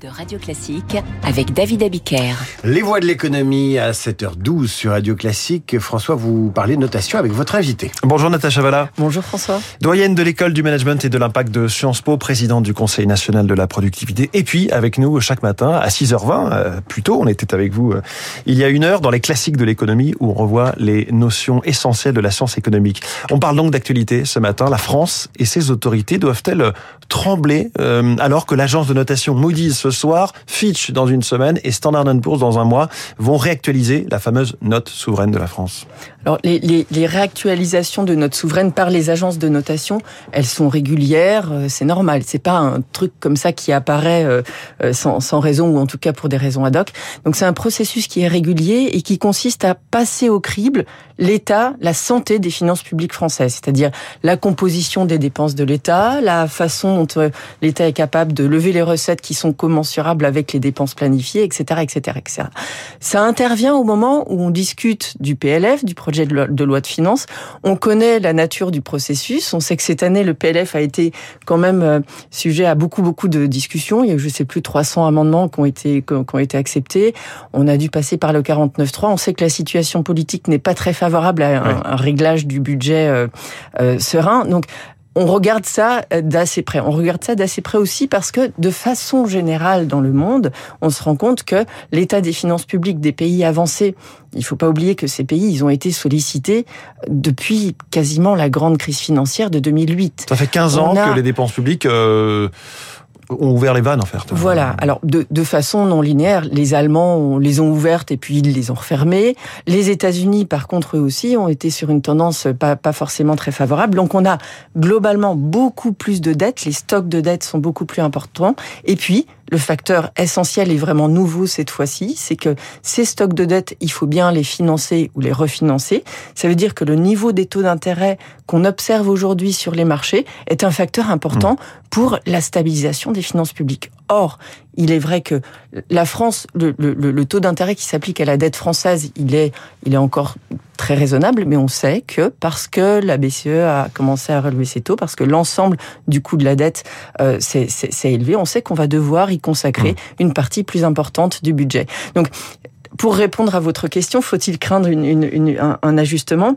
de Radio Classique avec David Abiker. Les voix de l'économie à 7h12 sur Radio Classique. François, vous parlez de notation avec votre invité. Bonjour Natacha Valla. Bonjour François. Doyenne de l'école du management et de l'impact de Sciences Po, présidente du Conseil national de la productivité. Et puis avec nous chaque matin à 6h20, euh, plus tôt, on était avec vous euh, il y a une heure dans les classiques de l'économie où on revoit les notions essentielles de la science économique. On parle donc d'actualité ce matin. La France et ses autorités doivent-elles trembler euh, alors que l'agence de notation Moody's ce soir, Fitch dans une semaine et Standard Poor's dans un mois vont réactualiser la fameuse note souveraine de la France. Alors les, les, les réactualisations de notes souveraines par les agences de notation, elles sont régulières, euh, c'est normal. C'est pas un truc comme ça qui apparaît euh, euh, sans, sans raison ou en tout cas pour des raisons ad hoc. Donc c'est un processus qui est régulier et qui consiste à passer au crible l'État, la santé des finances publiques françaises, c'est-à-dire la composition des dépenses de l'État, la façon dont l'État est capable de lever les recettes qui sont commensurables avec les dépenses planifiées, etc., etc., etc. Ça intervient au moment où on discute du PLF, du projet de loi de finances. On connaît la nature du processus. On sait que cette année, le PLF a été quand même euh, sujet à beaucoup, beaucoup de discussions. Il y a, je sais plus, 300 amendements qui ont été, qui ont été acceptés. On a dû passer par le 49.3. On sait que la situation politique n'est pas très favorable à un, réglage du budget euh, euh, serein. Donc, on regarde ça d'assez près. On regarde ça d'assez près aussi parce que, de façon générale dans le monde, on se rend compte que l'état des finances publiques des pays avancés, il ne faut pas oublier que ces pays, ils ont été sollicités depuis quasiment la grande crise financière de 2008. Ça fait 15 ans que les dépenses publiques... Euh ont ouvert les vannes en fait. Voilà. Alors de, de façon non linéaire, les Allemands les ont ouvertes et puis ils les ont refermées. Les États-Unis, par contre, eux aussi ont été sur une tendance pas, pas forcément très favorable. Donc on a globalement beaucoup plus de dettes. Les stocks de dettes sont beaucoup plus importants. Et puis le facteur essentiel et vraiment nouveau cette fois-ci, c'est que ces stocks de dettes, il faut bien les financer ou les refinancer. Ça veut dire que le niveau des taux d'intérêt qu'on observe aujourd'hui sur les marchés est un facteur important mmh. pour la stabilisation des finances publiques. Or, il est vrai que la France, le, le, le taux d'intérêt qui s'applique à la dette française, il est, il est encore très raisonnable, mais on sait que parce que la BCE a commencé à relever ses taux, parce que l'ensemble du coût de la dette euh, s'est élevé, on sait qu'on va devoir y consacrer mmh. une partie plus importante du budget. Donc, pour répondre à votre question, faut-il craindre une, une, une, un, un ajustement?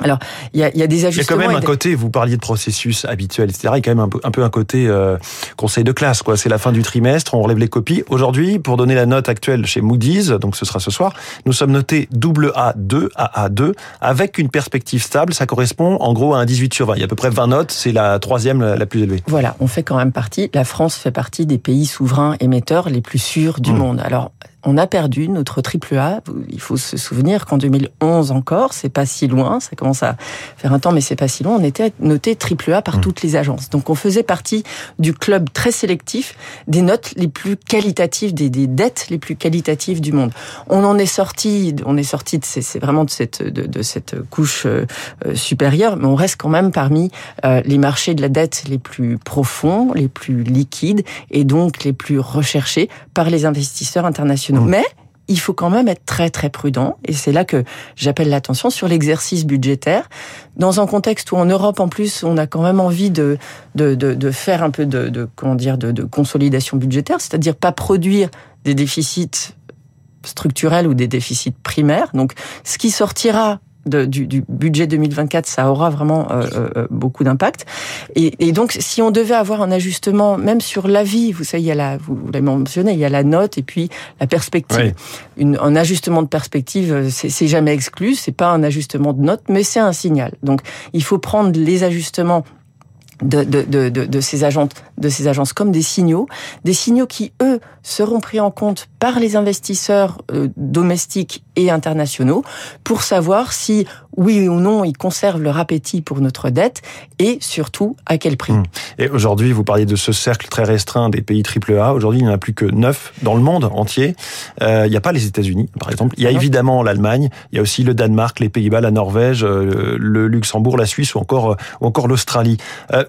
Alors, il y a, y a, des ajustements. Il y a quand même un côté, vous parliez de processus habituel, etc. Il y a quand même un peu un, peu un côté euh, conseil de classe, quoi. C'est la fin du trimestre, on relève les copies. Aujourd'hui, pour donner la note actuelle chez Moody's, donc ce sera ce soir, nous sommes notés double A2, AA2, avec une perspective stable. Ça correspond en gros à un 18 sur 20. Il y a à peu près 20 notes, c'est la troisième la plus élevée. Voilà, on fait quand même partie, la France fait partie des pays souverains émetteurs les plus sûrs du mmh. monde. Alors, on a perdu notre triple A. Il faut se souvenir qu'en 2011 encore, c'est pas si loin, ça commence à faire un temps, mais c'est pas si loin. On était noté triple A par mmh. toutes les agences. Donc on faisait partie du club très sélectif des notes les plus qualitatives, des, des dettes les plus qualitatives du monde. On en est sorti, on est sorti de c'est vraiment de cette de, de cette couche euh, supérieure, mais on reste quand même parmi euh, les marchés de la dette les plus profonds, les plus liquides et donc les plus recherchés par les investisseurs internationaux. Mais il faut quand même être très très prudent. Et c'est là que j'appelle l'attention sur l'exercice budgétaire. Dans un contexte où en Europe en plus on a quand même envie de de, de, de faire un peu de, de comment dire de, de consolidation budgétaire, c'est-à-dire pas produire des déficits structurels ou des déficits primaires. Donc ce qui sortira de, du, du, budget 2024, ça aura vraiment euh, euh, beaucoup d'impact. Et, et, donc, si on devait avoir un ajustement, même sur l'avis, vous savez, il y a la, vous, l'avez mentionné, il y a la note et puis la perspective. Oui. Une, un ajustement de perspective, euh, c'est jamais exclu, c'est pas un ajustement de note, mais c'est un signal. Donc, il faut prendre les ajustements de, de, de, de, ces agences, de ces agences comme des signaux, des signaux qui, eux, seront pris en compte par les investisseurs euh, domestiques et internationaux pour savoir si, oui ou non, ils conservent leur appétit pour notre dette et surtout à quel prix. Mmh. Et aujourd'hui, vous parliez de ce cercle très restreint des pays AAA. Aujourd'hui, il n'y en a plus que neuf dans le monde entier. Euh, il n'y a pas les États-Unis, par exemple. Il y a évidemment l'Allemagne. Il y a aussi le Danemark, les Pays-Bas, la Norvège, euh, le Luxembourg, la Suisse ou encore, ou encore l'Australie.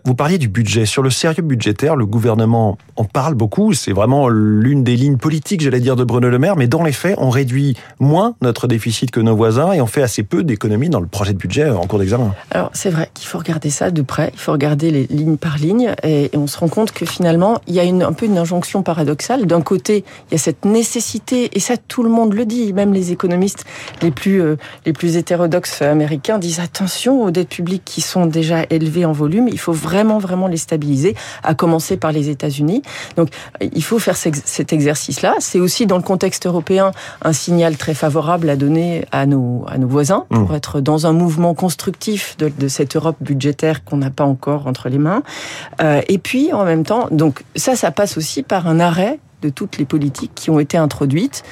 Vous parliez du budget. Sur le sérieux budgétaire, budgétaire. Le gouvernement en parle beaucoup. C'est vraiment l'une des lignes politiques, j'allais dire, de Bruno Le Maire. Mais dans les faits, on réduit moins notre déficit que nos voisins et on fait assez peu d'économies dans le projet de budget en cours d'examen. Alors c'est vrai qu'il faut regarder ça de près. Il faut regarder les lignes par ligne et, on se rend compte que finalement il y a une, un peu une injonction paradoxale. D'un côté, il y a cette nécessité et ça tout le monde le dit, même les économistes les plus euh, les plus hétérodoxes américains disent attention aux dettes publiques qui sont déjà élevées en volume. Il faut vraiment vraiment les stabiliser, à commencer par les États-Unis. Donc il faut faire cet exercice-là. C'est aussi dans le contexte européen un signal très favorable à donner à nos à nos voisins pour mmh. être dans un mouvement constructif de, de cette Europe budgétaire qu'on n'a pas encore entre les mains. Euh, et puis en même temps, donc ça, ça passe aussi par un arrêt de toutes les politiques qui ont été introduites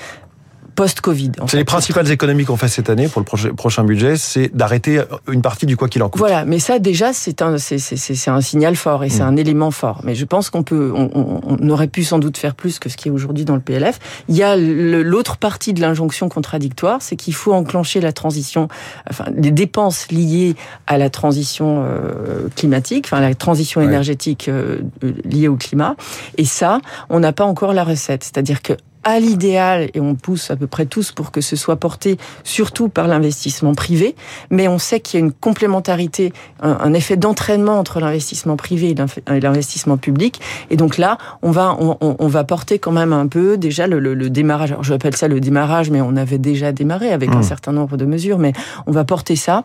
post-Covid. C'est les principales économies qu'on fait cette année pour le prochain budget, c'est d'arrêter une partie du quoi qu'il en coûte. Voilà, mais ça déjà c'est un c'est un signal fort et c'est mm. un élément fort. Mais je pense qu'on peut on, on, aurait pu sans doute faire plus que ce qui est aujourd'hui dans le PLF. Il y a l'autre partie de l'injonction contradictoire, c'est qu'il faut enclencher la transition, enfin les dépenses liées à la transition euh, climatique, enfin la transition énergétique euh, liée au climat. Et ça, on n'a pas encore la recette. C'est-à-dire que à l'idéal, et on pousse à peu près tous pour que ce soit porté surtout par l'investissement privé, mais on sait qu'il y a une complémentarité, un, effet d'entraînement entre l'investissement privé et l'investissement public. Et donc là, on va, on, va porter quand même un peu déjà le, le, démarrage. Alors, je appelle ça le démarrage, mais on avait déjà démarré avec un mmh. certain nombre de mesures, mais on va porter ça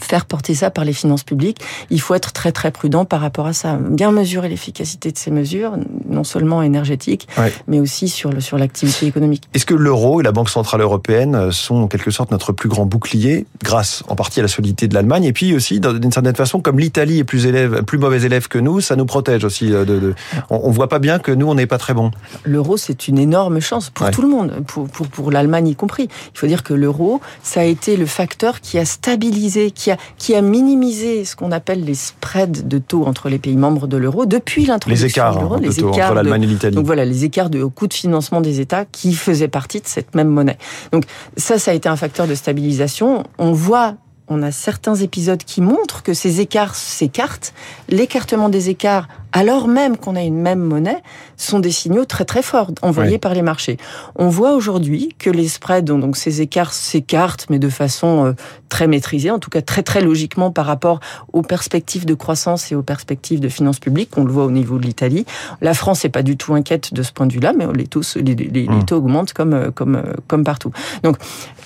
faire porter ça par les finances publiques, il faut être très très prudent par rapport à ça. Bien mesurer l'efficacité de ces mesures, non seulement énergétiques, mais aussi sur le, sur l'activité économique. Est-ce que l'euro et la Banque centrale européenne sont en quelque sorte notre plus grand bouclier, grâce en partie à la solidité de l'Allemagne, et puis aussi d'une certaine façon, comme l'Italie est plus élève, plus mauvais élève que nous, ça nous protège aussi. Euh, de, de on, voit pas bien que nous on n'est pas très bon. L'euro c'est une énorme chance pour tout le monde, pour pour, pour l'Allemagne y compris. Il faut dire que l'euro, ça a été le facteur qui a stabilisé, qui a, qui a minimisé ce qu'on appelle les spreads de taux entre les pays membres de l'euro depuis l'introduction de l'euro. Les écarts entre l'Allemagne et l'Italie. Donc voilà, les écarts de coût de financement des États qui faisaient partie de cette même monnaie. Donc ça, ça a été un facteur de stabilisation. On voit on a certains épisodes qui montrent que ces écarts s'écartent. L'écartement des écarts alors même qu'on a une même monnaie, sont des signaux très très forts envoyés par les marchés. On voit aujourd'hui que les spreads, donc ces écarts s'écartent, mais de façon euh, très maîtrisée, en tout cas très très logiquement par rapport aux perspectives de croissance et aux perspectives de finances publiques. On le voit au niveau de l'Italie. La France n'est pas du tout inquiète de ce point de vue-là, mais les taux, les, les, taux augmentent comme euh, comme euh, comme partout. Donc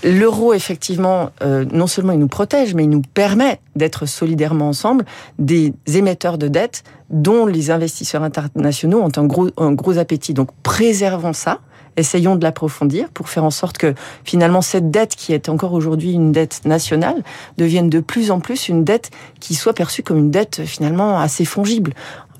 l'euro effectivement, non seulement il nous protège, mais il nous permet d'être solidairement ensemble des émetteurs de dettes dont les investisseurs internationaux ont un gros, un gros appétit. Donc préservons ça, essayons de l'approfondir pour faire en sorte que finalement cette dette qui est encore aujourd'hui une dette nationale devienne de plus en plus une dette qui soit perçue comme une dette finalement assez fongible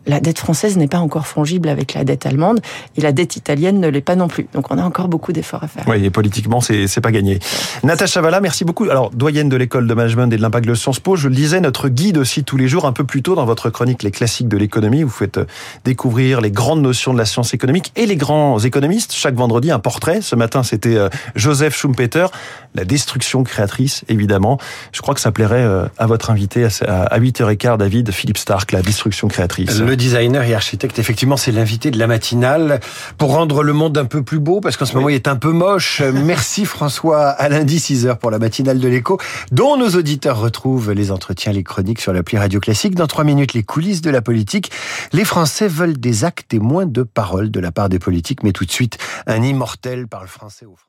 la dette française n'est pas encore fongible avec la dette allemande et la dette italienne ne l'est pas non plus. Donc on a encore beaucoup d'efforts à faire. Oui, et politiquement, c'est pas gagné. Natacha Valla, merci beaucoup. Alors, doyenne de l'école de management et de l'impact de Sciences Po, je le disais, notre guide aussi tous les jours, un peu plus tôt dans votre chronique Les classiques de l'économie, vous faites euh, découvrir les grandes notions de la science économique et les grands économistes. Chaque vendredi, un portrait. Ce matin, c'était euh, Joseph Schumpeter, la destruction créatrice, évidemment. Je crois que ça plairait euh, à votre invité à 8h15, David, Philippe Stark, la destruction créatrice designer et architecte, effectivement, c'est l'invité de la matinale pour rendre le monde un peu plus beau, parce qu'en ce moment, il est un peu moche. Merci François, à lundi 6h pour la matinale de l'écho, dont nos auditeurs retrouvent les entretiens, les chroniques sur l'appli Radio Classique. Dans trois minutes, les coulisses de la politique. Les Français veulent des actes et moins de paroles de la part des politiques, mais tout de suite, un immortel parle français aux Français.